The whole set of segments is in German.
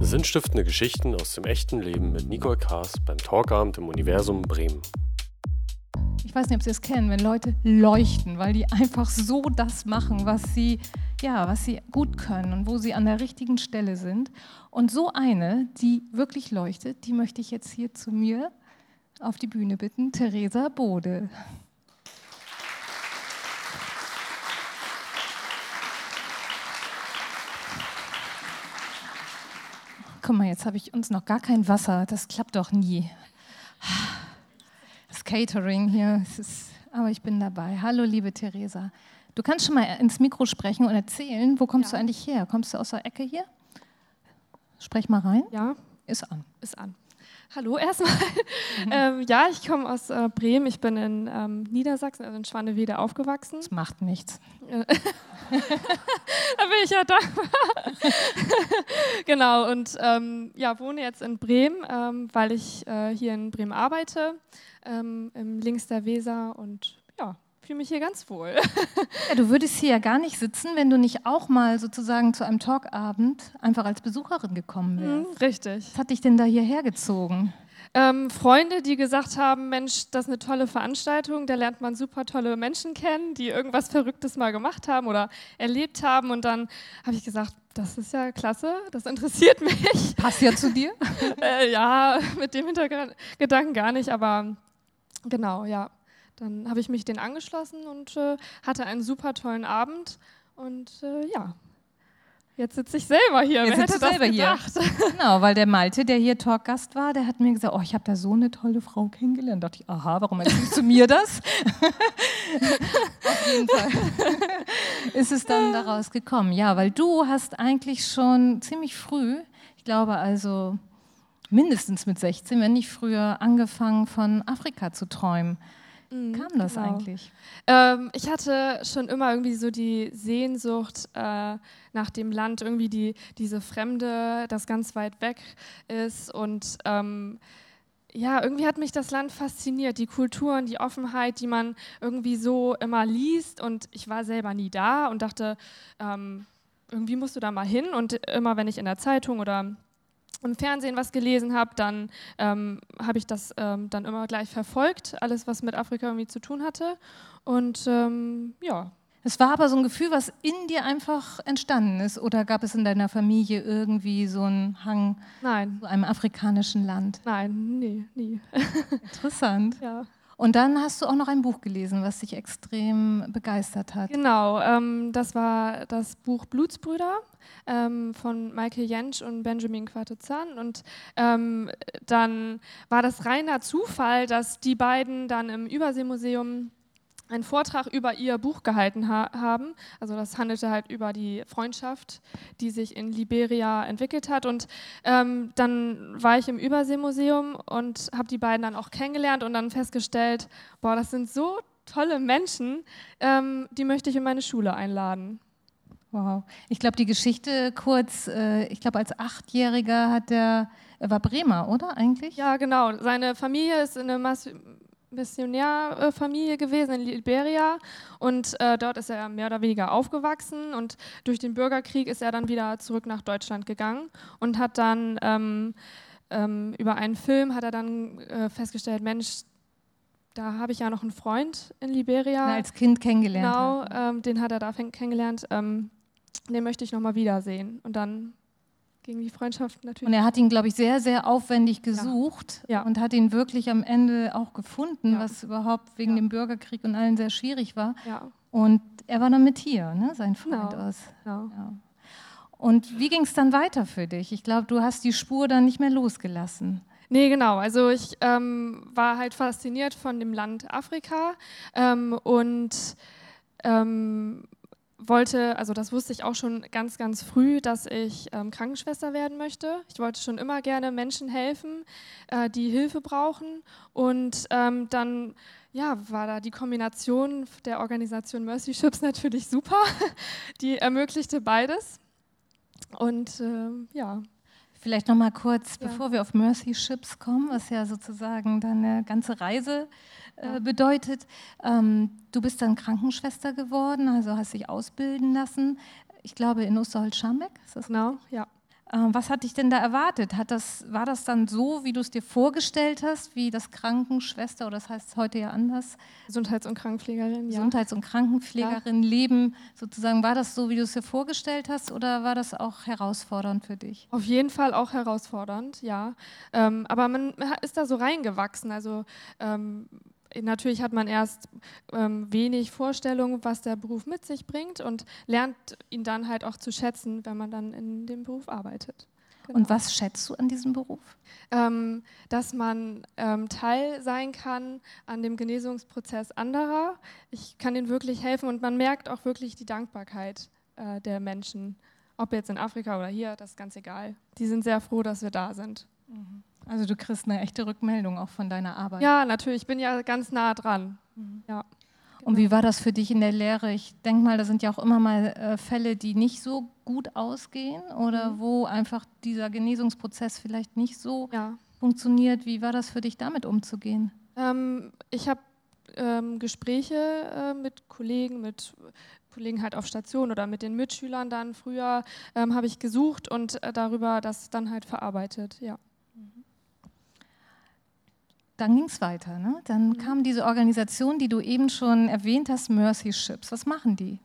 Sinnstiftende Geschichten aus dem echten Leben mit Nicole Kaas beim Talkabend im Universum Bremen. Ich weiß nicht, ob Sie es kennen, wenn Leute leuchten, weil die einfach so das machen, was sie, ja, was sie gut können und wo sie an der richtigen Stelle sind. Und so eine, die wirklich leuchtet, die möchte ich jetzt hier zu mir auf die Bühne bitten, Theresa Bode. Guck mal, jetzt habe ich uns noch gar kein Wasser. Das klappt doch nie. Das Catering hier, ist, aber ich bin dabei. Hallo, liebe Theresa. Du kannst schon mal ins Mikro sprechen und erzählen, wo kommst ja. du eigentlich her? Kommst du aus der Ecke hier? Sprech mal rein. Ja. Ist an. Ist an. Hallo erstmal. Mhm. ähm, ja, ich komme aus äh, Bremen. Ich bin in ähm, Niedersachsen, also in Schwanewede aufgewachsen. Das macht nichts. da bin ich ja dankbar. genau, und ähm, ja, wohne jetzt in Bremen, ähm, weil ich äh, hier in Bremen arbeite, ähm, im links der Weser und ja, fühle mich hier ganz wohl. ja, du würdest hier ja gar nicht sitzen, wenn du nicht auch mal sozusagen zu einem Talkabend einfach als Besucherin gekommen wärst. Mhm, richtig. Was hat dich denn da hierher gezogen? Ähm, Freunde, die gesagt haben, Mensch, das ist eine tolle Veranstaltung, da lernt man super tolle Menschen kennen, die irgendwas Verrücktes mal gemacht haben oder erlebt haben. Und dann habe ich gesagt, das ist ja klasse, das interessiert mich. Passt ja zu dir? äh, ja, mit dem Hintergedanken gar nicht, aber genau, ja. Dann habe ich mich den angeschlossen und äh, hatte einen super tollen Abend. Und äh, ja, Jetzt sitze ich selber hier. Jetzt Wer hätte das selber gedacht? Hier. Genau, weil der Malte, der hier Talkgast war, der hat mir gesagt, oh, ich habe da so eine tolle Frau kennengelernt. Da dachte ich, aha, warum erzählst du mir das? Auf jeden Fall ist es dann daraus gekommen. Ja, weil du hast eigentlich schon ziemlich früh, ich glaube also mindestens mit 16, wenn nicht früher, angefangen von Afrika zu träumen. Mhm, kam das genau. eigentlich? Ähm, ich hatte schon immer irgendwie so die Sehnsucht äh, nach dem Land, irgendwie die, diese Fremde, das ganz weit weg ist. Und ähm, ja, irgendwie hat mich das Land fasziniert, die Kulturen, die Offenheit, die man irgendwie so immer liest. Und ich war selber nie da und dachte, ähm, irgendwie musst du da mal hin. Und immer wenn ich in der Zeitung oder im Fernsehen was gelesen habe, dann ähm, habe ich das ähm, dann immer gleich verfolgt, alles was mit Afrika irgendwie zu tun hatte. Und ähm, ja. Es war aber so ein Gefühl, was in dir einfach entstanden ist, oder gab es in deiner Familie irgendwie so einen Hang Nein. zu einem afrikanischen Land? Nein, nee, nie. Interessant. Ja. Und dann hast du auch noch ein Buch gelesen, was dich extrem begeistert hat. Genau, ähm, das war das Buch Blutsbrüder ähm, von Michael Jentsch und Benjamin Quartezan. Und ähm, dann war das reiner Zufall, dass die beiden dann im Überseemuseum einen Vortrag über ihr Buch gehalten ha haben. Also das handelte halt über die Freundschaft, die sich in Liberia entwickelt hat. Und ähm, dann war ich im Überseemuseum und habe die beiden dann auch kennengelernt und dann festgestellt, boah, das sind so tolle Menschen, ähm, die möchte ich in meine Schule einladen. Wow. Ich glaube, die Geschichte kurz, äh, ich glaube, als Achtjähriger hat er, er war Bremer, oder eigentlich? Ja, genau. Seine Familie ist in eine Mas Missionärfamilie gewesen in Liberia und äh, dort ist er mehr oder weniger aufgewachsen und durch den Bürgerkrieg ist er dann wieder zurück nach Deutschland gegangen und hat dann ähm, ähm, über einen Film hat er dann äh, festgestellt, Mensch, da habe ich ja noch einen Freund in Liberia. Na, als Kind kennengelernt. Genau, ähm, den hat er da kennengelernt. Ähm, den möchte ich nochmal wiedersehen. Und dann ging die Freundschaft natürlich. Und er hat ihn, glaube ich, sehr, sehr aufwendig gesucht ja. Ja. und hat ihn wirklich am Ende auch gefunden, ja. was überhaupt wegen dem Bürgerkrieg und allen sehr schwierig war. Und er war dann mit hier, ne? sein Freund genau. aus. Genau. Und wie ging es dann weiter für dich? Ich glaube, du hast die Spur dann nicht mehr losgelassen. Nee, genau. Also ich ähm, war halt fasziniert von dem Land Afrika ähm, und ähm, wollte, also das wusste ich auch schon ganz, ganz früh, dass ich ähm, Krankenschwester werden möchte. Ich wollte schon immer gerne Menschen helfen, äh, die Hilfe brauchen. Und ähm, dann ja, war da die Kombination der Organisation Mercy Ships natürlich super. Die ermöglichte beides. Und äh, ja. Vielleicht noch mal kurz, ja. bevor wir auf Mercy Ships kommen, was ja sozusagen deine ganze Reise äh, bedeutet. Ähm, du bist dann Krankenschwester geworden, also hast dich ausbilden lassen. Ich glaube in Osterholz-Scharmbeck, genau? Ja. Ähm, was hat dich denn da erwartet? Hat das, war das dann so, wie du es dir vorgestellt hast, wie das Krankenschwester, oder das heißt heute ja anders? Gesundheits- und Krankenpflegerin, ja. Gesundheits- und Krankenpflegerin, ja. Leben sozusagen. War das so, wie du es dir vorgestellt hast, oder war das auch herausfordernd für dich? Auf jeden Fall auch herausfordernd, ja. Ähm, aber man ist da so reingewachsen. Also ähm, natürlich hat man erst ähm, wenig Vorstellung, was der Beruf mit sich bringt und lernt ihn dann halt auch zu schätzen, wenn man dann in dem Beruf arbeitet. Genau. Und was schätzt du an diesem Beruf? Ähm, dass man ähm, Teil sein kann an dem Genesungsprozess anderer. Ich kann ihnen wirklich helfen und man merkt auch wirklich die Dankbarkeit äh, der Menschen. Ob jetzt in Afrika oder hier, das ist ganz egal. Die sind sehr froh, dass wir da sind. Mhm. Also du kriegst eine echte Rückmeldung auch von deiner Arbeit. Ja, natürlich. Ich bin ja ganz nah dran. Mhm. Ja. Und wie war das für dich in der Lehre? Ich denke mal, da sind ja auch immer mal äh, Fälle, die nicht so gut ausgehen oder mhm. wo einfach dieser Genesungsprozess vielleicht nicht so ja. funktioniert. Wie war das für dich, damit umzugehen? Ähm, ich habe ähm, Gespräche äh, mit Kollegen, mit Kollegen halt auf Station oder mit den Mitschülern dann früher ähm, habe ich gesucht und äh, darüber das dann halt verarbeitet, ja dann ging es weiter. Ne? Dann mhm. kam diese Organisation, die du eben schon erwähnt hast, Mercy Ships. Was machen die?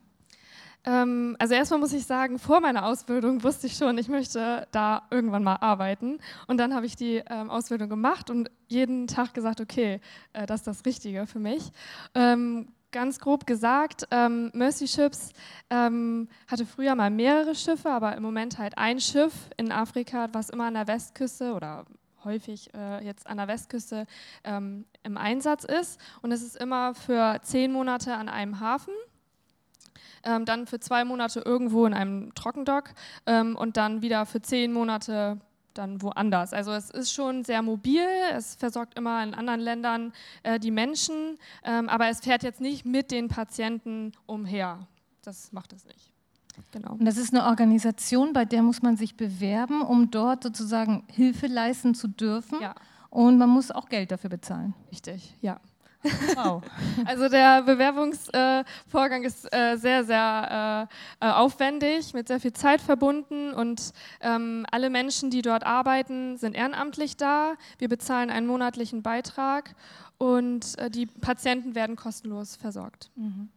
Ähm, also erstmal muss ich sagen, vor meiner Ausbildung wusste ich schon, ich möchte da irgendwann mal arbeiten. Und dann habe ich die ähm, Ausbildung gemacht und jeden Tag gesagt, okay, äh, das ist das Richtige für mich. Ähm, ganz grob gesagt, ähm, Mercy Ships ähm, hatte früher mal mehrere Schiffe, aber im Moment halt ein Schiff in Afrika, was immer an der Westküste oder häufig äh, jetzt an der Westküste ähm, im Einsatz ist. Und es ist immer für zehn Monate an einem Hafen. Ähm, dann für zwei Monate irgendwo in einem Trockendock ähm, und dann wieder für zehn Monate dann woanders. Also es ist schon sehr mobil, es versorgt immer in anderen Ländern äh, die Menschen, ähm, aber es fährt jetzt nicht mit den Patienten umher. Das macht es nicht. Genau. Und das ist eine Organisation, bei der muss man sich bewerben, um dort sozusagen Hilfe leisten zu dürfen. Ja. Und man muss auch Geld dafür bezahlen. Richtig, ja. Wow. Also der Bewerbungsvorgang äh, ist äh, sehr, sehr äh, äh, aufwendig, mit sehr viel Zeit verbunden und ähm, alle Menschen, die dort arbeiten, sind ehrenamtlich da. Wir bezahlen einen monatlichen Beitrag und äh, die Patienten werden kostenlos versorgt. Mhm.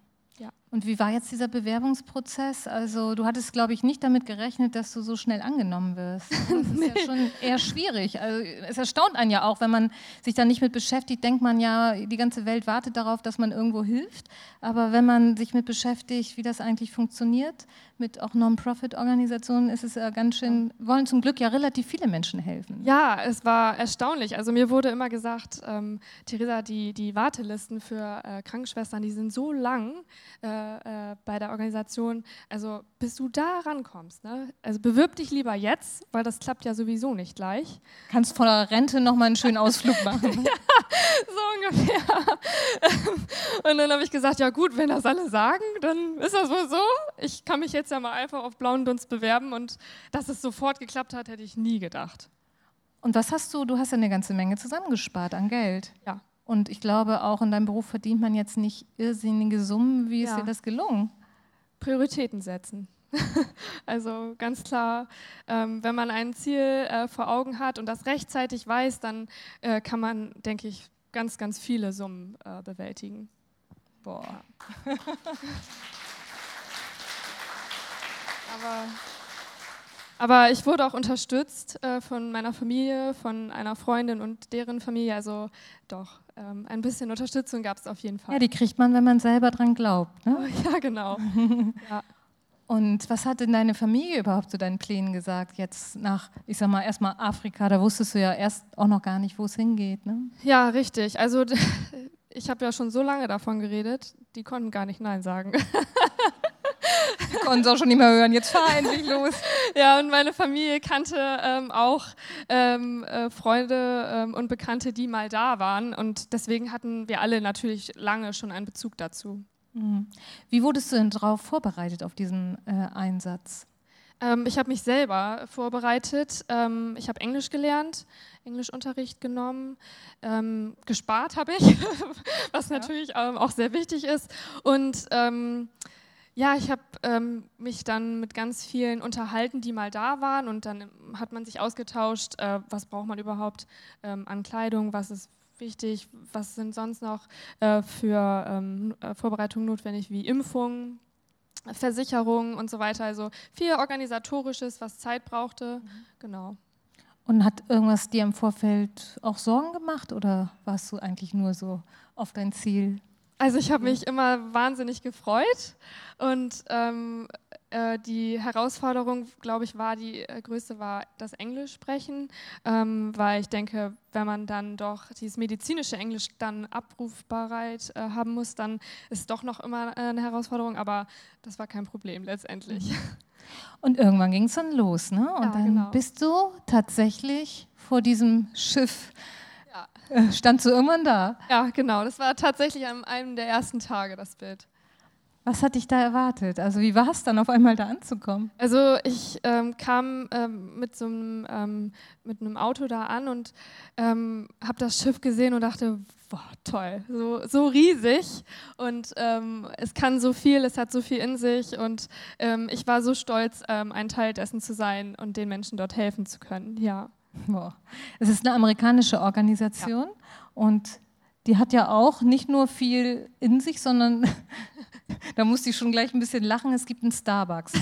Und wie war jetzt dieser Bewerbungsprozess? Also du hattest, glaube ich, nicht damit gerechnet, dass du so schnell angenommen wirst. Das ist nee. ja schon eher schwierig. Also es erstaunt einen ja auch, wenn man sich da nicht mit beschäftigt, denkt man ja, die ganze Welt wartet darauf, dass man irgendwo hilft. Aber wenn man sich mit beschäftigt, wie das eigentlich funktioniert, mit auch Non-Profit-Organisationen, ist es ja ganz schön, wollen zum Glück ja relativ viele Menschen helfen. Ja, es war erstaunlich. Also mir wurde immer gesagt, ähm, Theresa, die, die Wartelisten für äh, Krankenschwestern, die sind so lang. Äh, äh, bei der Organisation, also bis du da rankommst, ne? also bewirb dich lieber jetzt, weil das klappt ja sowieso nicht gleich. Kannst von der Rente nochmal einen schönen Ausflug machen. ja, so ungefähr. Und dann habe ich gesagt, ja gut, wenn das alle sagen, dann ist das wohl so. Ich kann mich jetzt ja mal einfach auf blauen Dunst bewerben und dass es sofort geklappt hat, hätte ich nie gedacht. Und was hast du, du hast ja eine ganze Menge zusammengespart an Geld. Ja. Und ich glaube, auch in deinem Beruf verdient man jetzt nicht irrsinnige Summen. Wie ist ja. dir das gelungen? Prioritäten setzen. also ganz klar, ähm, wenn man ein Ziel äh, vor Augen hat und das rechtzeitig weiß, dann äh, kann man, denke ich, ganz, ganz viele Summen äh, bewältigen. Boah. Aber aber ich wurde auch unterstützt äh, von meiner Familie, von einer Freundin und deren Familie. Also doch, ähm, ein bisschen Unterstützung gab es auf jeden Fall. Ja, die kriegt man, wenn man selber dran glaubt. Ne? Ja, genau. ja. Und was hat denn deine Familie überhaupt zu deinen Plänen gesagt? Jetzt nach, ich sag mal, erstmal Afrika, da wusstest du ja erst auch noch gar nicht, wo es hingeht. Ne? Ja, richtig. Also ich habe ja schon so lange davon geredet, die konnten gar nicht Nein sagen. Die konnten es auch schon nicht mehr hören. Jetzt fahr endlich los. Ja, und meine Familie kannte ähm, auch ähm, äh, Freunde ähm, und Bekannte, die mal da waren. Und deswegen hatten wir alle natürlich lange schon einen Bezug dazu. Mhm. Wie wurdest du denn darauf vorbereitet, auf diesen äh, Einsatz? Ähm, ich habe mich selber vorbereitet. Ähm, ich habe Englisch gelernt, Englischunterricht genommen, ähm, gespart habe ich, was natürlich auch sehr wichtig ist. Und ja, ich habe ähm, mich dann mit ganz vielen unterhalten, die mal da waren und dann hat man sich ausgetauscht, äh, was braucht man überhaupt ähm, an Kleidung, was ist wichtig, was sind sonst noch äh, für ähm, äh, Vorbereitungen notwendig, wie Impfungen, Versicherungen und so weiter. Also viel organisatorisches, was Zeit brauchte. Mhm. Genau. Und hat irgendwas dir im Vorfeld auch Sorgen gemacht oder warst du eigentlich nur so auf dein Ziel also ich habe mich immer wahnsinnig gefreut und ähm, äh, die Herausforderung, glaube ich, war die äh, größte war das Englisch sprechen, ähm, weil ich denke, wenn man dann doch dieses medizinische Englisch dann abrufbereit äh, haben muss, dann ist es doch noch immer äh, eine Herausforderung, aber das war kein Problem letztendlich. Mhm. Und irgendwann ging es dann los, ne? Und ja, dann genau. bist du tatsächlich vor diesem Schiff ja. Äh, stand so irgendwann da. Ja, genau. Das war tatsächlich an einem der ersten Tage das Bild. Was hat dich da erwartet? Also wie war es dann auf einmal da anzukommen? Also ich ähm, kam ähm, mit so einem, ähm, mit einem Auto da an und ähm, habe das Schiff gesehen und dachte, boah, toll, so, so riesig und ähm, es kann so viel, es hat so viel in sich und ähm, ich war so stolz, ein Teil dessen zu sein und den Menschen dort helfen zu können. Ja. Boah. Es ist eine amerikanische Organisation ja. und die hat ja auch nicht nur viel in sich, sondern da musste ich schon gleich ein bisschen lachen, es gibt einen Starbucks.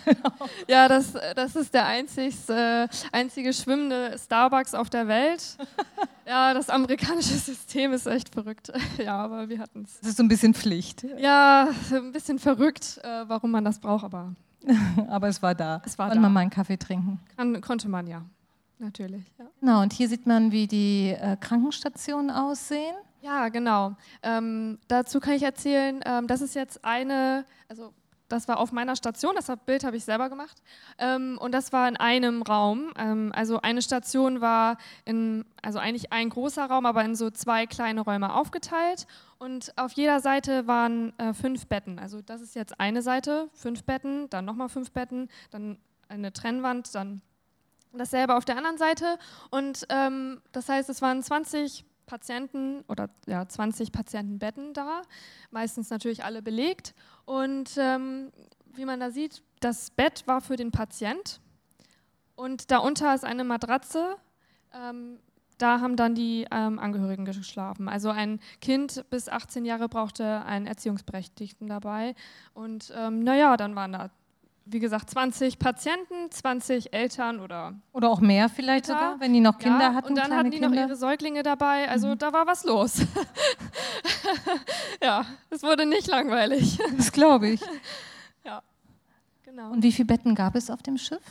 ja, das, das ist der einzigste, einzige schwimmende Starbucks auf der Welt. Ja, das amerikanische System ist echt verrückt. Ja, aber wir hatten es. Das ist so ein bisschen Pflicht. Ja, ein bisschen verrückt, äh, warum man das braucht, aber. aber es war da. Es war Konnte da. man mal einen Kaffee trinken? Kann, konnte man, ja. Natürlich. Ja. Genau, und hier sieht man, wie die äh, Krankenstationen aussehen. Ja, genau. Ähm, dazu kann ich erzählen, ähm, das ist jetzt eine, also das war auf meiner Station, das Bild habe ich selber gemacht. Ähm, und das war in einem Raum. Ähm, also eine Station war in, also eigentlich ein großer Raum, aber in so zwei kleine Räume aufgeteilt. Und auf jeder Seite waren äh, fünf Betten. Also das ist jetzt eine Seite, fünf Betten, dann nochmal fünf Betten, dann eine Trennwand, dann dasselbe auf der anderen Seite. Und ähm, das heißt, es waren 20 Patienten oder ja, 20 Patientenbetten da, meistens natürlich alle belegt. Und ähm, wie man da sieht, das Bett war für den Patient und darunter ist eine Matratze. Ähm, da haben dann die ähm, Angehörigen geschlafen. Also ein Kind bis 18 Jahre brauchte einen Erziehungsberechtigten dabei. Und ähm, naja, dann waren da wie gesagt, 20 Patienten, 20 Eltern oder. Oder auch mehr vielleicht Kinder. sogar, wenn die noch Kinder ja, hatten. Und dann hatten die Kinder. noch ihre Säuglinge dabei. Also mhm. da war was los. ja, es wurde nicht langweilig. Das glaube ich. ja, genau. Und wie viele Betten gab es auf dem Schiff?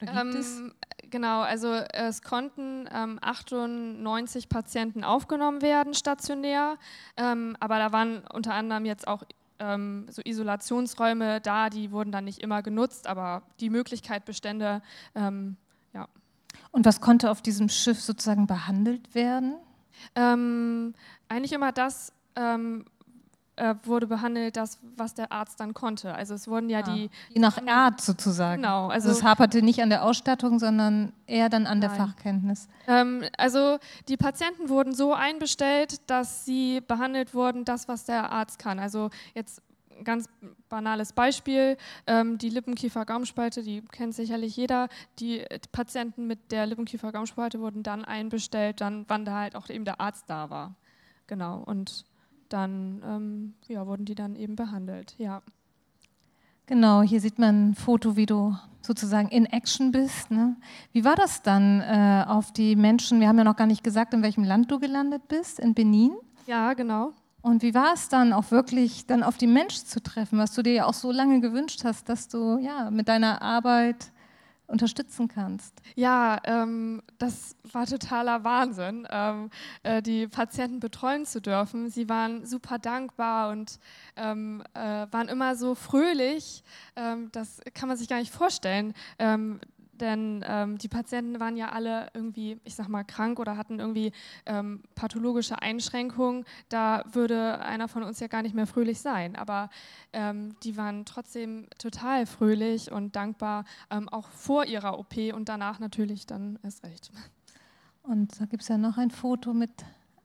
Ähm, genau, also es konnten ähm, 98 Patienten aufgenommen werden, stationär. Ähm, aber da waren unter anderem jetzt auch ähm, so Isolationsräume da, die wurden dann nicht immer genutzt, aber die Möglichkeit bestände, ähm, ja. Und was konnte auf diesem Schiff sozusagen behandelt werden? Ähm, eigentlich immer das, ähm, äh, wurde behandelt, das, was der Arzt dann konnte. Also es wurden ja, ja. die... Je nach Art sozusagen. Genau. Also, also, es haperte nicht an der Ausstattung, sondern eher dann an Nein. der Fachkenntnis. Ähm, also die Patienten wurden so einbestellt, dass sie behandelt wurden, das, was der Arzt kann. Also jetzt ganz banales Beispiel, ähm, die Lippenkiefer-Gaumspalte, die kennt sicherlich jeder. Die Patienten mit der Lippenkiefer-Gaumspalte wurden dann einbestellt, dann wann da halt auch eben der Arzt da war. Genau. Und dann ähm, ja, wurden die dann eben behandelt. Ja. Genau, hier sieht man ein Foto, wie du sozusagen in Action bist. Ne? Wie war das dann äh, auf die Menschen? Wir haben ja noch gar nicht gesagt, in welchem Land du gelandet bist, in Benin. Ja, genau. Und wie war es dann auch wirklich, dann auf die Menschen zu treffen, was du dir ja auch so lange gewünscht hast, dass du ja mit deiner Arbeit unterstützen kannst. Ja, ähm, das war totaler Wahnsinn, ähm, äh, die Patienten betreuen zu dürfen. Sie waren super dankbar und ähm, äh, waren immer so fröhlich. Ähm, das kann man sich gar nicht vorstellen. Denn ähm, die Patienten waren ja alle irgendwie, ich sag mal, krank oder hatten irgendwie ähm, pathologische Einschränkungen. Da würde einer von uns ja gar nicht mehr fröhlich sein. Aber ähm, die waren trotzdem total fröhlich und dankbar, ähm, auch vor ihrer OP und danach natürlich dann erst recht. Und da gibt es ja noch ein Foto mit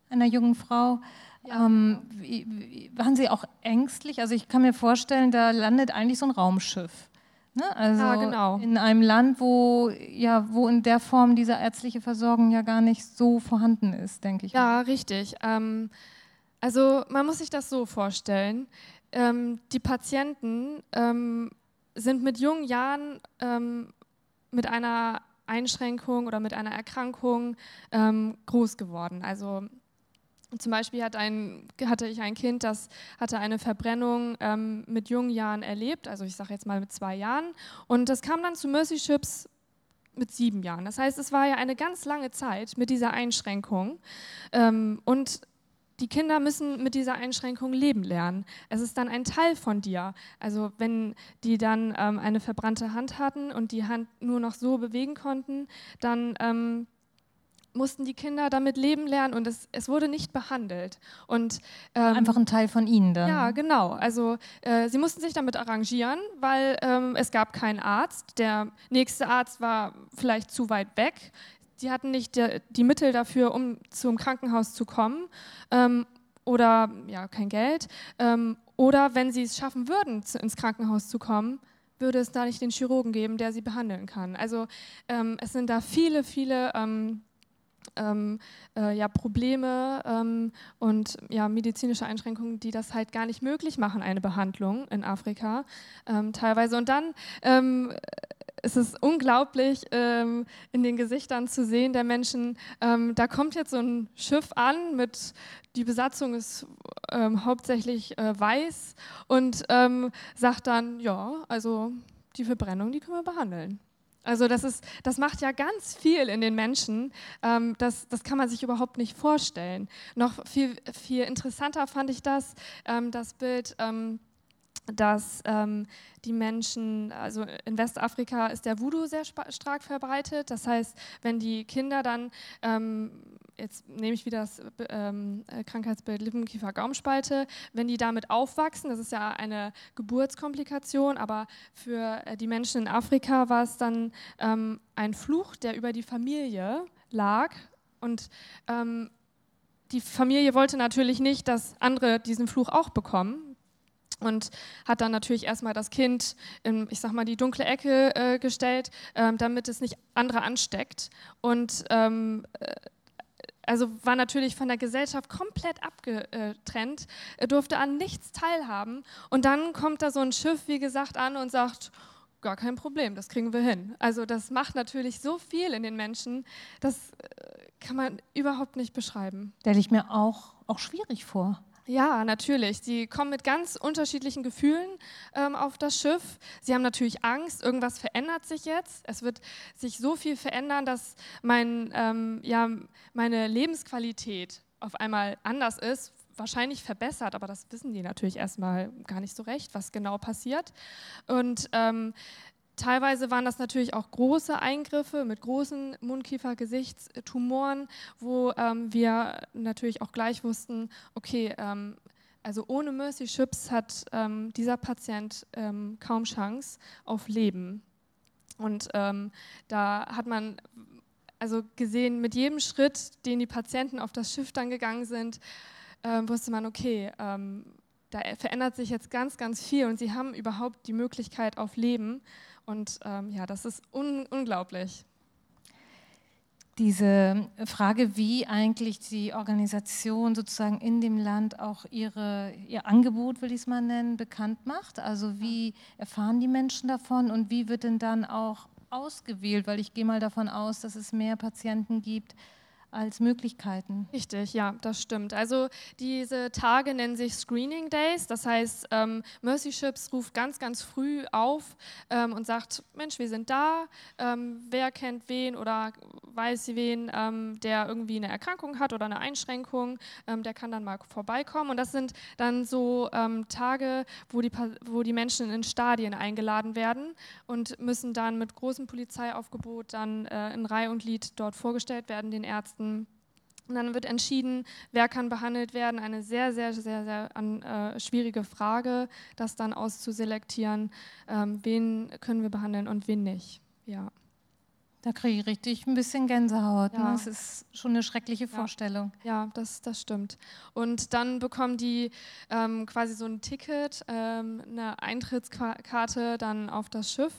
einer jungen Frau. Ja. Ähm, wie, wie, waren Sie auch ängstlich? Also ich kann mir vorstellen, da landet eigentlich so ein Raumschiff. Ne? Also ja, genau. in einem Land, wo, ja, wo in der Form diese ärztliche Versorgung ja gar nicht so vorhanden ist, denke ich. Ja, richtig. Ähm, also man muss sich das so vorstellen. Ähm, die Patienten ähm, sind mit jungen Jahren ähm, mit einer Einschränkung oder mit einer Erkrankung ähm, groß geworden. Also zum Beispiel hat ein, hatte ich ein Kind, das hatte eine Verbrennung ähm, mit jungen Jahren erlebt, also ich sage jetzt mal mit zwei Jahren. Und das kam dann zu Mercy Ships mit sieben Jahren. Das heißt, es war ja eine ganz lange Zeit mit dieser Einschränkung. Ähm, und die Kinder müssen mit dieser Einschränkung leben lernen. Es ist dann ein Teil von dir. Also wenn die dann ähm, eine verbrannte Hand hatten und die Hand nur noch so bewegen konnten, dann ähm, mussten die Kinder damit leben lernen und es, es wurde nicht behandelt. Und, ähm, Einfach ein Teil von ihnen dann. Ja, genau. Also äh, sie mussten sich damit arrangieren, weil ähm, es gab keinen Arzt. Der nächste Arzt war vielleicht zu weit weg die hatten nicht die, die Mittel dafür, um zum Krankenhaus zu kommen ähm, oder ja, kein Geld. Ähm, oder wenn sie es schaffen würden, zu, ins Krankenhaus zu kommen, würde es da nicht den Chirurgen geben, der sie behandeln kann. Also ähm, es sind da viele, viele ähm, ähm, äh, ja, Probleme ähm, und ja, medizinische Einschränkungen, die das halt gar nicht möglich machen, eine Behandlung in Afrika ähm, teilweise. Und dann ähm, es ist unglaublich ähm, in den Gesichtern zu sehen der Menschen. Ähm, da kommt jetzt so ein Schiff an mit, die Besatzung ist ähm, hauptsächlich äh, weiß und ähm, sagt dann, ja, also die Verbrennung, die können wir behandeln. Also das, ist, das macht ja ganz viel in den Menschen. Ähm, das, das kann man sich überhaupt nicht vorstellen. Noch viel, viel interessanter fand ich das, ähm, das Bild dass ähm, die Menschen, also in Westafrika ist der Voodoo sehr stark verbreitet. Das heißt, wenn die Kinder dann, ähm, jetzt nehme ich wieder das ähm, Krankheitsbild Lippenkiefer-Gaumspalte, wenn die damit aufwachsen, das ist ja eine Geburtskomplikation, aber für äh, die Menschen in Afrika war es dann ähm, ein Fluch, der über die Familie lag und ähm, die Familie wollte natürlich nicht, dass andere diesen Fluch auch bekommen und hat dann natürlich erstmal das Kind in, ich sag mal, die dunkle Ecke äh, gestellt, ähm, damit es nicht andere ansteckt. Und ähm, äh, also war natürlich von der Gesellschaft komplett abgetrennt, er durfte an nichts teilhaben. Und dann kommt da so ein Schiff, wie gesagt, an und sagt, gar kein Problem, das kriegen wir hin. Also das macht natürlich so viel in den Menschen, das äh, kann man überhaupt nicht beschreiben. Stelle ich mir auch, auch schwierig vor. Ja, natürlich. Sie kommen mit ganz unterschiedlichen Gefühlen ähm, auf das Schiff. Sie haben natürlich Angst, irgendwas verändert sich jetzt. Es wird sich so viel verändern, dass mein, ähm, ja, meine Lebensqualität auf einmal anders ist, wahrscheinlich verbessert, aber das wissen die natürlich erstmal gar nicht so recht, was genau passiert. Und ähm, Teilweise waren das natürlich auch große Eingriffe mit großen Mundkiefer-Gesichtstumoren, wo ähm, wir natürlich auch gleich wussten, okay, ähm, also ohne Mercy Chips hat ähm, dieser Patient ähm, kaum Chance auf Leben. Und ähm, da hat man also gesehen, mit jedem Schritt, den die Patienten auf das Schiff dann gegangen sind, ähm, wusste man, okay, da verändert sich jetzt ganz, ganz viel und sie haben überhaupt die Möglichkeit auf Leben. Und ähm, ja, das ist un unglaublich. Diese Frage, wie eigentlich die Organisation sozusagen in dem Land auch ihre, ihr Angebot, will ich es mal nennen, bekannt macht. Also wie erfahren die Menschen davon und wie wird denn dann auch ausgewählt? Weil ich gehe mal davon aus, dass es mehr Patienten gibt, als Möglichkeiten. Richtig, ja, das stimmt. Also diese Tage nennen sich Screening Days. Das heißt, ähm, Mercy Ships ruft ganz, ganz früh auf ähm, und sagt, Mensch, wir sind da. Ähm, wer kennt wen oder weiß sie wen, ähm, der irgendwie eine Erkrankung hat oder eine Einschränkung, ähm, der kann dann mal vorbeikommen. Und das sind dann so ähm, Tage, wo die, wo die Menschen in Stadien eingeladen werden und müssen dann mit großem Polizeiaufgebot dann äh, in Reihe und Lied dort vorgestellt werden, den Ärzten Ärzten. Und dann wird entschieden, wer kann behandelt werden. Eine sehr, sehr, sehr, sehr an, äh, schwierige Frage, das dann auszuselektieren, ähm, wen können wir behandeln und wen nicht. Ja. Da kriege ich richtig ein bisschen Gänsehaut. Ne? Ja. Ne? Das ist schon eine schreckliche ja. Vorstellung. Ja, das, das stimmt. Und dann bekommen die ähm, quasi so ein Ticket, ähm, eine Eintrittskarte dann auf das Schiff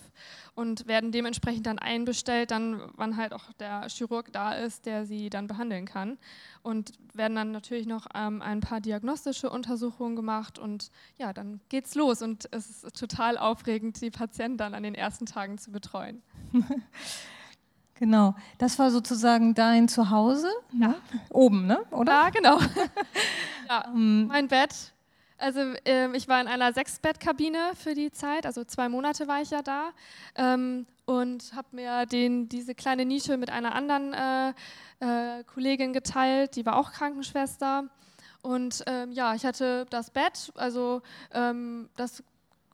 und werden dementsprechend dann einbestellt, dann wann halt auch der Chirurg da ist, der sie dann behandeln kann. Und werden dann natürlich noch ähm, ein paar diagnostische Untersuchungen gemacht und ja, dann geht's los und es ist total aufregend, die Patienten dann an den ersten Tagen zu betreuen. Genau, das war sozusagen dein Zuhause, ne? oben, ne? oder? Ja, genau. ja, ähm. mein Bett. Also äh, ich war in einer Sechsbettkabine für die Zeit, also zwei Monate war ich ja da ähm, und habe mir den, diese kleine Nische mit einer anderen äh, äh, Kollegin geteilt, die war auch Krankenschwester. Und ähm, ja, ich hatte das Bett, also ähm, das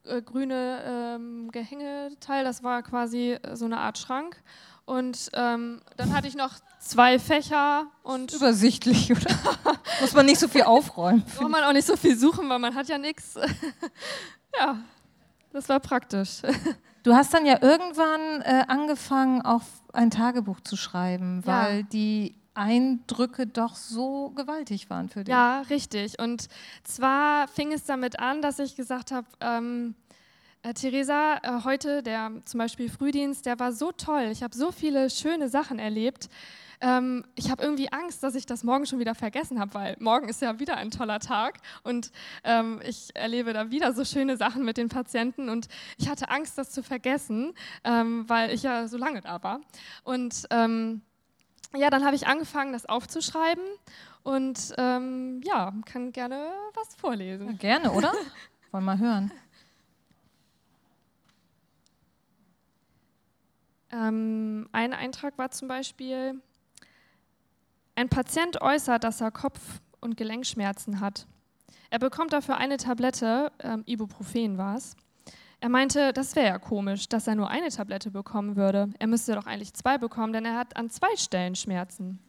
äh, grüne ähm, Gehängeteil, das war quasi so eine Art Schrank. Und ähm, dann hatte ich noch zwei Fächer und. Übersichtlich, oder? Muss man nicht so viel aufräumen. Muss man auch nicht so viel suchen, weil man hat ja nichts. ja, das war praktisch. Du hast dann ja irgendwann äh, angefangen, auch ein Tagebuch zu schreiben, weil ja. die Eindrücke doch so gewaltig waren für dich. Ja, richtig. Und zwar fing es damit an, dass ich gesagt habe, ähm, äh, Theresa, äh, heute der zum Beispiel Frühdienst, der war so toll. Ich habe so viele schöne Sachen erlebt. Ähm, ich habe irgendwie Angst, dass ich das morgen schon wieder vergessen habe, weil morgen ist ja wieder ein toller Tag und ähm, ich erlebe da wieder so schöne Sachen mit den Patienten und ich hatte Angst, das zu vergessen, ähm, weil ich ja so lange da war. Und ähm, ja, dann habe ich angefangen, das aufzuschreiben und ähm, ja, kann gerne was vorlesen. Ja, gerne, oder? Wollen wir mal hören. Ähm, ein Eintrag war zum Beispiel, ein Patient äußert, dass er Kopf- und Gelenkschmerzen hat. Er bekommt dafür eine Tablette, ähm, Ibuprofen war es. Er meinte, das wäre ja komisch, dass er nur eine Tablette bekommen würde. Er müsste doch eigentlich zwei bekommen, denn er hat an zwei Stellen Schmerzen.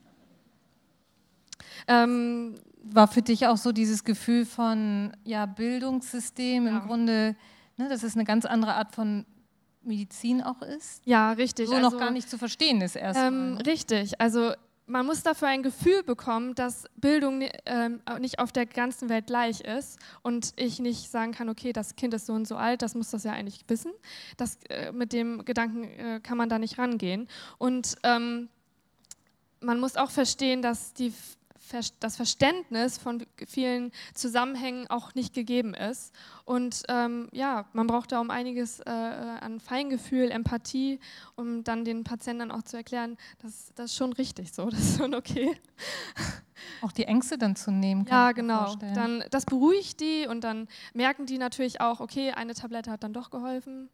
Ähm, war für dich auch so dieses Gefühl von ja, Bildungssystem ja. im Grunde, ne, das ist eine ganz andere Art von Medizin auch ist. Ja, richtig. So also, noch gar nicht zu verstehen ist erstmal. Ähm, richtig. Also man muss dafür ein Gefühl bekommen, dass Bildung ähm, nicht auf der ganzen Welt gleich ist und ich nicht sagen kann, okay, das Kind ist so und so alt, das muss das ja eigentlich wissen. Das, äh, mit dem Gedanken äh, kann man da nicht rangehen. Und ähm, man muss auch verstehen, dass die das Verständnis von vielen Zusammenhängen auch nicht gegeben ist. Und ähm, ja, man braucht da um einiges äh, an Feingefühl, Empathie, um dann den Patienten auch zu erklären, dass das ist schon richtig so, das ist schon okay. Auch die Ängste dann zu nehmen. ja, genau. Dann, das beruhigt die und dann merken die natürlich auch, okay, eine Tablette hat dann doch geholfen.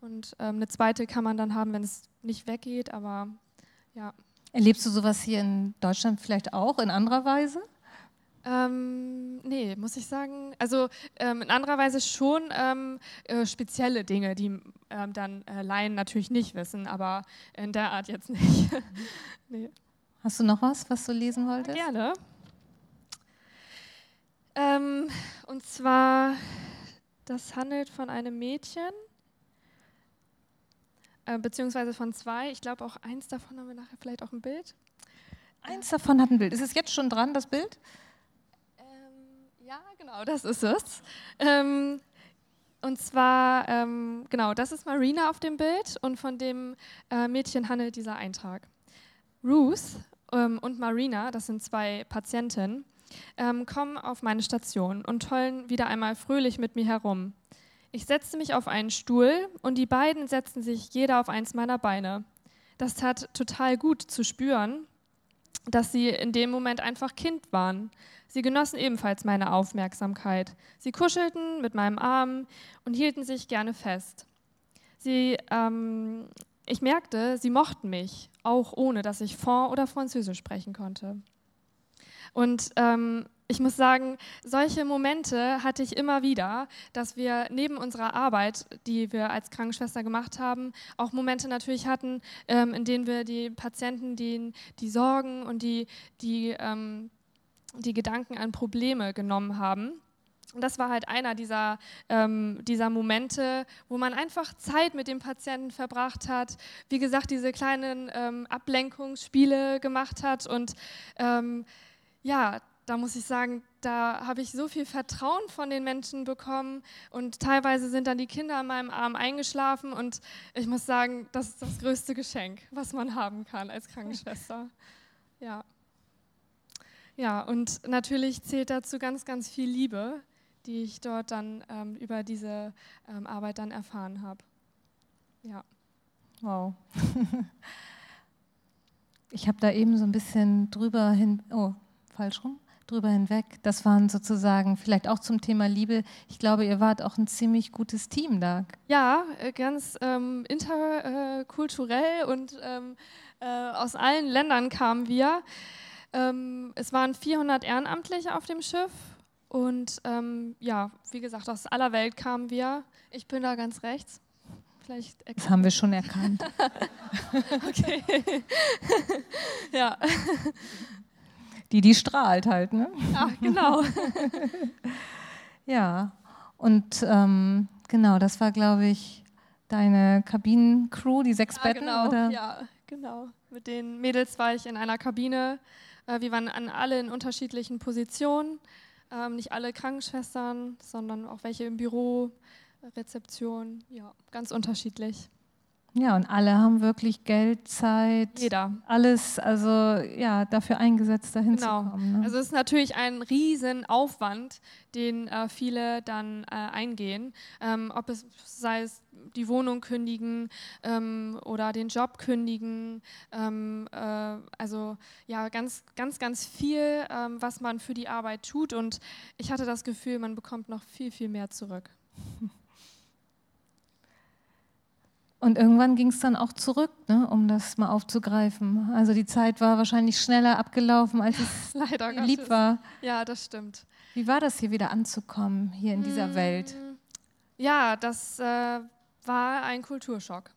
Und ähm, eine zweite kann man dann haben, wenn es nicht weggeht, aber ja. Erlebst du sowas hier in Deutschland vielleicht auch in anderer Weise? Ähm, nee, muss ich sagen. Also ähm, in anderer Weise schon ähm, äh, spezielle Dinge, die ähm, dann äh, Laien natürlich nicht wissen, aber in der Art jetzt nicht. nee. Hast du noch was, was du lesen wolltest? Ja, gerne. Ähm, und zwar, das handelt von einem Mädchen, äh, beziehungsweise von zwei. Ich glaube auch eins davon haben wir nachher vielleicht auch ein Bild. Eins davon hat ein Bild. Ist es jetzt schon dran, das Bild? Ähm, ja, genau, das ist es. Ähm, und zwar, ähm, genau, das ist Marina auf dem Bild und von dem äh, Mädchen handelt dieser Eintrag. Ruth ähm, und Marina, das sind zwei Patienten, ähm, kommen auf meine Station und tollen wieder einmal fröhlich mit mir herum. Ich setzte mich auf einen Stuhl und die beiden setzten sich jeder auf eins meiner Beine. Das tat total gut zu spüren, dass sie in dem Moment einfach Kind waren. Sie genossen ebenfalls meine Aufmerksamkeit. Sie kuschelten mit meinem Arm und hielten sich gerne fest. Sie, ähm, ich merkte, sie mochten mich, auch ohne dass ich Fond oder Französisch sprechen konnte. Und ähm, ich muss sagen, solche Momente hatte ich immer wieder, dass wir neben unserer Arbeit, die wir als Krankenschwester gemacht haben, auch Momente natürlich hatten, ähm, in denen wir die Patienten, die, die Sorgen und die, die, ähm, die Gedanken an Probleme genommen haben Und das war halt einer dieser, ähm, dieser Momente, wo man einfach Zeit mit dem Patienten verbracht hat, wie gesagt, diese kleinen ähm, Ablenkungsspiele gemacht hat. Und ähm, ja, da muss ich sagen, da habe ich so viel Vertrauen von den Menschen bekommen und teilweise sind dann die Kinder an meinem Arm eingeschlafen und ich muss sagen, das ist das größte Geschenk, was man haben kann als Krankenschwester. Ja. Ja, und natürlich zählt dazu ganz, ganz viel Liebe, die ich dort dann ähm, über diese ähm, Arbeit dann erfahren habe. Ja. Wow. ich habe da eben so ein bisschen drüber hin, oh, falsch rum, drüber hinweg. Das waren sozusagen vielleicht auch zum Thema Liebe. Ich glaube, ihr wart auch ein ziemlich gutes Team da. Ja, äh, ganz ähm, interkulturell und ähm, äh, aus allen Ländern kamen wir. Ähm, es waren 400 Ehrenamtliche auf dem Schiff und ähm, ja, wie gesagt, aus aller Welt kamen wir. Ich bin da ganz rechts. Vielleicht das haben wir schon erkannt. okay. ja. Die, die strahlt halt, ne? Ja, genau. ja, und ähm, genau, das war, glaube ich, deine Kabinencrew, die sechs ja, Betten, genau, oder? Ja, genau. Mit den Mädels war ich in einer Kabine. Äh, wir waren an alle in unterschiedlichen Positionen. Ähm, nicht alle Krankenschwestern, sondern auch welche im Büro, Rezeption, ja, ganz unterschiedlich. Ja, und alle haben wirklich Geld, Zeit, Jeder. alles, also ja, dafür eingesetzt, dahin genau. zu kommen. Ne? Also es ist natürlich ein Riesenaufwand, den äh, viele dann äh, eingehen. Ähm, ob es sei es die Wohnung kündigen ähm, oder den Job kündigen. Ähm, äh, also ja, ganz, ganz, ganz viel, ähm, was man für die Arbeit tut. Und ich hatte das Gefühl, man bekommt noch viel, viel mehr zurück. Und irgendwann ging es dann auch zurück, ne, um das mal aufzugreifen. Also die Zeit war wahrscheinlich schneller abgelaufen, als es Leider lieb Gottes. war. Ja, das stimmt. Wie war das hier wieder anzukommen, hier in dieser mmh, Welt? Ja, das äh, war ein Kulturschock,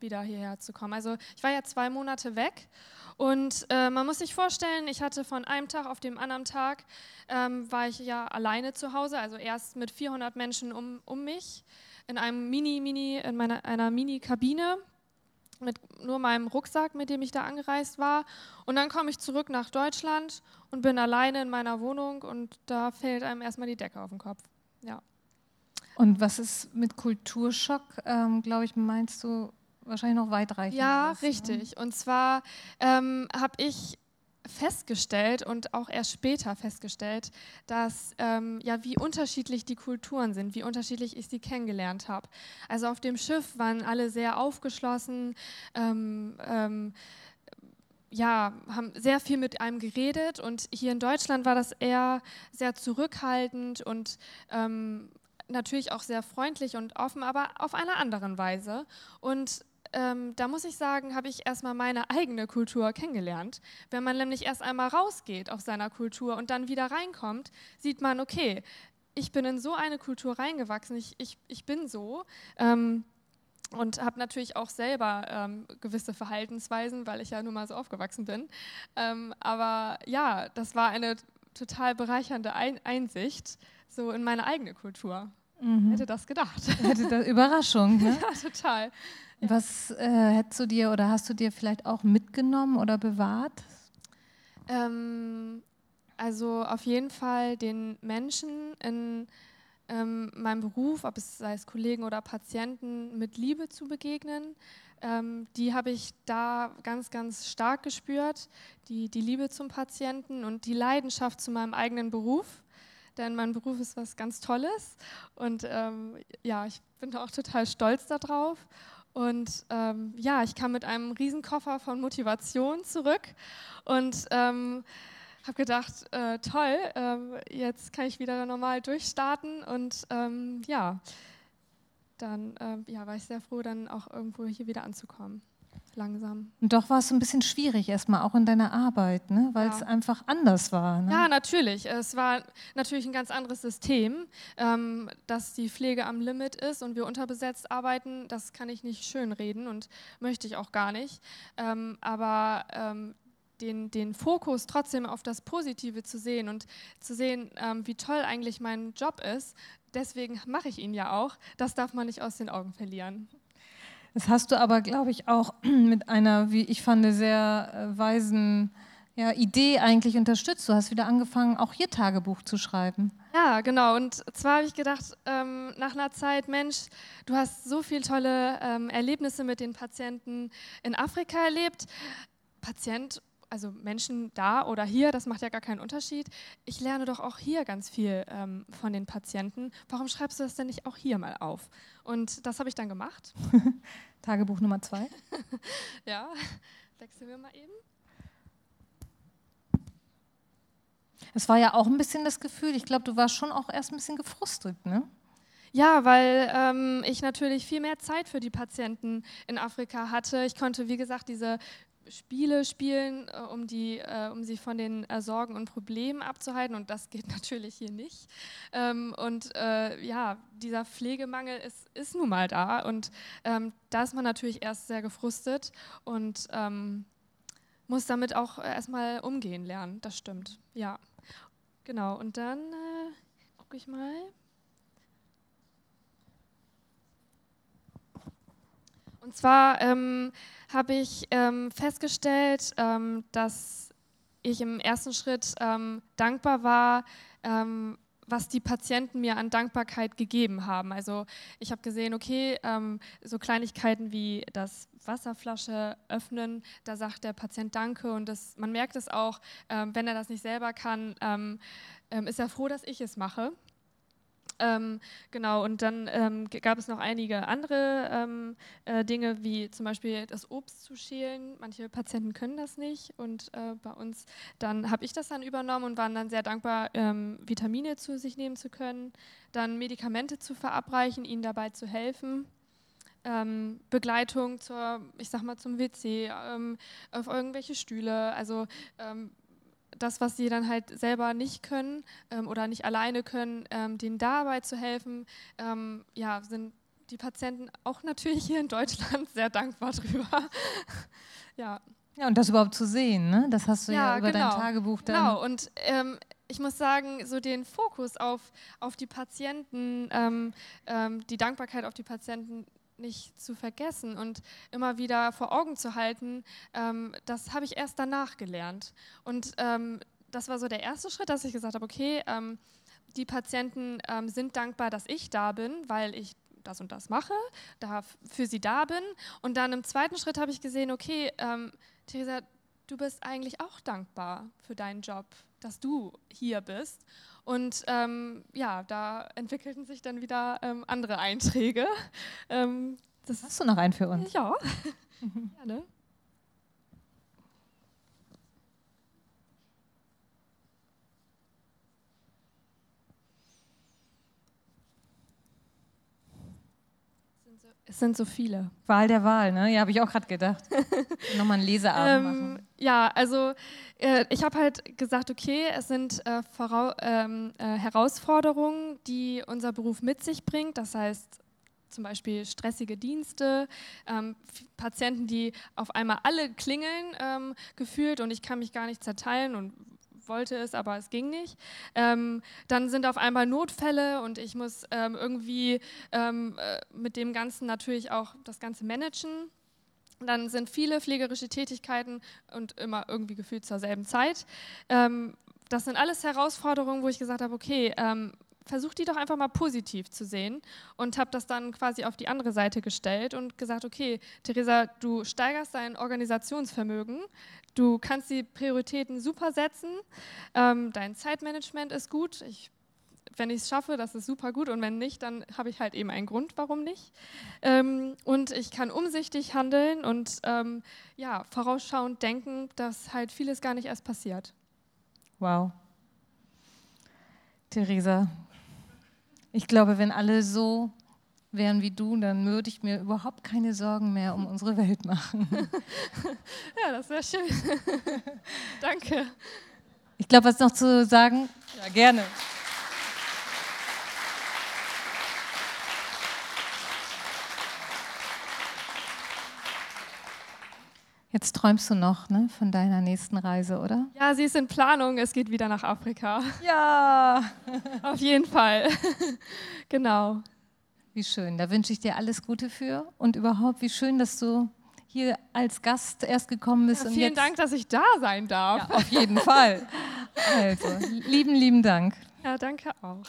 wieder hierher zu kommen. Also ich war ja zwei Monate weg und äh, man muss sich vorstellen, ich hatte von einem Tag auf dem anderen Tag, ähm, war ich ja alleine zu Hause, also erst mit 400 Menschen um, um mich in einem Mini, Mini, in meiner, einer Mini-Kabine mit nur meinem Rucksack, mit dem ich da angereist war. Und dann komme ich zurück nach Deutschland und bin alleine in meiner Wohnung und da fällt einem erstmal die Decke auf den Kopf. Ja. Und was ist mit Kulturschock, ähm, glaube ich, meinst du wahrscheinlich noch weitreichend? Ja, was, ne? richtig. Ne? Und zwar ähm, habe ich festgestellt und auch erst später festgestellt, dass ähm, ja wie unterschiedlich die Kulturen sind, wie unterschiedlich ich sie kennengelernt habe. Also auf dem Schiff waren alle sehr aufgeschlossen. Ähm, ähm, ja, haben sehr viel mit einem geredet und hier in Deutschland war das eher sehr zurückhaltend und ähm, natürlich auch sehr freundlich und offen, aber auf einer anderen Weise. Und ähm, da muss ich sagen, habe ich erstmal meine eigene Kultur kennengelernt. Wenn man nämlich erst einmal rausgeht auf seiner Kultur und dann wieder reinkommt, sieht man, okay, ich bin in so eine Kultur reingewachsen, ich, ich, ich bin so. Ähm, und habe natürlich auch selber ähm, gewisse Verhaltensweisen, weil ich ja nun mal so aufgewachsen bin. Ähm, aber ja, das war eine total bereichernde Ein Einsicht so in meine eigene Kultur. Mhm. Hätte das gedacht. Hätte das Überraschung, ne? ja, total. Was äh, hättest du dir oder hast du dir vielleicht auch mitgenommen oder bewahrt? Ähm, also auf jeden Fall den Menschen in ähm, meinem Beruf, ob es sei es Kollegen oder Patienten, mit Liebe zu begegnen. Ähm, die habe ich da ganz, ganz stark gespürt. Die, die Liebe zum Patienten und die Leidenschaft zu meinem eigenen Beruf denn mein Beruf ist was ganz Tolles. Und ähm, ja, ich bin auch total stolz darauf. Und ähm, ja, ich kam mit einem Riesenkoffer von Motivation zurück. Und ähm, habe gedacht, äh, toll, äh, jetzt kann ich wieder normal durchstarten. Und ähm, ja, dann äh, ja, war ich sehr froh, dann auch irgendwo hier wieder anzukommen langsam. Und doch war es so ein bisschen schwierig erstmal auch in deiner Arbeit, ne? weil ja. es einfach anders war. Ne? Ja, natürlich. Es war natürlich ein ganz anderes System, ähm, dass die Pflege am Limit ist und wir unterbesetzt arbeiten. Das kann ich nicht schönreden und möchte ich auch gar nicht. Ähm, aber ähm, den, den Fokus trotzdem auf das Positive zu sehen und zu sehen, ähm, wie toll eigentlich mein Job ist. Deswegen mache ich ihn ja auch. Das darf man nicht aus den Augen verlieren. Das hast du aber, glaube ich, auch mit einer, wie ich fand, sehr äh, weisen ja, Idee eigentlich unterstützt. Du hast wieder angefangen, auch hier Tagebuch zu schreiben. Ja, genau. Und zwar habe ich gedacht, ähm, nach einer Zeit, Mensch, du hast so viele tolle ähm, Erlebnisse mit den Patienten in Afrika erlebt. Patient, also Menschen da oder hier, das macht ja gar keinen Unterschied. Ich lerne doch auch hier ganz viel ähm, von den Patienten. Warum schreibst du das denn nicht auch hier mal auf? Und das habe ich dann gemacht. Tagebuch Nummer zwei. ja, wechseln wir mal eben. Es war ja auch ein bisschen das Gefühl, ich glaube, du warst schon auch erst ein bisschen gefrustet, ne? Ja, weil ähm, ich natürlich viel mehr Zeit für die Patienten in Afrika hatte. Ich konnte, wie gesagt, diese Spiele spielen, äh, um, die, äh, um sie von den äh, Sorgen und Problemen abzuhalten. Und das geht natürlich hier nicht. Ähm, und äh, ja, dieser Pflegemangel ist, ist nun mal da. Und ähm, da ist man natürlich erst sehr gefrustet und ähm, muss damit auch erstmal umgehen lernen. Das stimmt, ja. Genau, und dann äh, gucke ich mal. Und zwar ähm, habe ich ähm, festgestellt, ähm, dass ich im ersten Schritt ähm, dankbar war, ähm, was die Patienten mir an Dankbarkeit gegeben haben. Also ich habe gesehen, okay, ähm, so Kleinigkeiten wie das Wasserflasche öffnen, da sagt der Patient Danke und das, man merkt es auch, wenn er das nicht selber kann, ist er froh, dass ich es mache. Ähm, genau, und dann ähm, gab es noch einige andere ähm, äh, Dinge, wie zum Beispiel das Obst zu schälen. Manche Patienten können das nicht und äh, bei uns, dann habe ich das dann übernommen und waren dann sehr dankbar, ähm, Vitamine zu sich nehmen zu können, dann Medikamente zu verabreichen, ihnen dabei zu helfen. Ähm, Begleitung zur, ich sag mal, zum WC, ähm, auf irgendwelche Stühle, also das, was sie dann halt selber nicht können ähm, oder nicht alleine können, ähm, denen dabei zu helfen, ähm, ja, sind die Patienten auch natürlich hier in Deutschland sehr dankbar drüber. ja. Ja, und das überhaupt zu sehen, ne? das hast du ja, ja über genau. dein Tagebuch dann. Genau, und ähm, ich muss sagen, so den Fokus auf, auf die Patienten, ähm, ähm, die Dankbarkeit auf die Patienten, nicht zu vergessen und immer wieder vor Augen zu halten, ähm, das habe ich erst danach gelernt. Und ähm, das war so der erste Schritt, dass ich gesagt habe, okay, ähm, die Patienten ähm, sind dankbar, dass ich da bin, weil ich das und das mache, für sie da bin. Und dann im zweiten Schritt habe ich gesehen, okay, ähm, Theresa, du bist eigentlich auch dankbar für deinen Job, dass du hier bist. Und ähm, ja, da entwickelten sich dann wieder ähm, andere Einträge. Ähm, Hast du noch einen für uns? Ja, gerne. Es sind so viele. Wahl der Wahl, ne? Ja, habe ich auch gerade gedacht. Nochmal einen Leseabend ähm, machen. Ja, also äh, ich habe halt gesagt, okay, es sind äh, ähm, äh, Herausforderungen, die unser Beruf mit sich bringt. Das heißt zum Beispiel stressige Dienste, ähm, Patienten, die auf einmal alle klingeln ähm, gefühlt und ich kann mich gar nicht zerteilen und wollte es, aber es ging nicht. Ähm, dann sind auf einmal Notfälle und ich muss ähm, irgendwie ähm, äh, mit dem Ganzen natürlich auch das Ganze managen. Dann sind viele pflegerische Tätigkeiten und immer irgendwie gefühlt zur selben Zeit. Ähm, das sind alles Herausforderungen, wo ich gesagt habe, okay, ähm, versuch die doch einfach mal positiv zu sehen und habe das dann quasi auf die andere Seite gestellt und gesagt, okay, Theresa, du steigerst dein Organisationsvermögen, du kannst die Prioritäten super setzen, ähm, dein Zeitmanagement ist gut, ich, wenn ich es schaffe, das ist super gut und wenn nicht, dann habe ich halt eben einen Grund, warum nicht. Ähm, und ich kann umsichtig handeln und ähm, ja, vorausschauend denken, dass halt vieles gar nicht erst passiert. Wow. Theresa, ich glaube, wenn alle so wären wie du, dann würde ich mir überhaupt keine Sorgen mehr um unsere Welt machen. ja, das wäre schön. Danke. Ich glaube, was noch zu sagen? Ja, gerne. Jetzt träumst du noch ne, von deiner nächsten Reise, oder? Ja, sie ist in Planung. Es geht wieder nach Afrika. Ja, auf jeden Fall. genau. Wie schön. Da wünsche ich dir alles Gute für und überhaupt, wie schön, dass du hier als Gast erst gekommen bist. Ja, vielen und jetzt, Dank, dass ich da sein darf. Ja, auf jeden Fall. Also, lieben, lieben Dank. Ja, danke auch.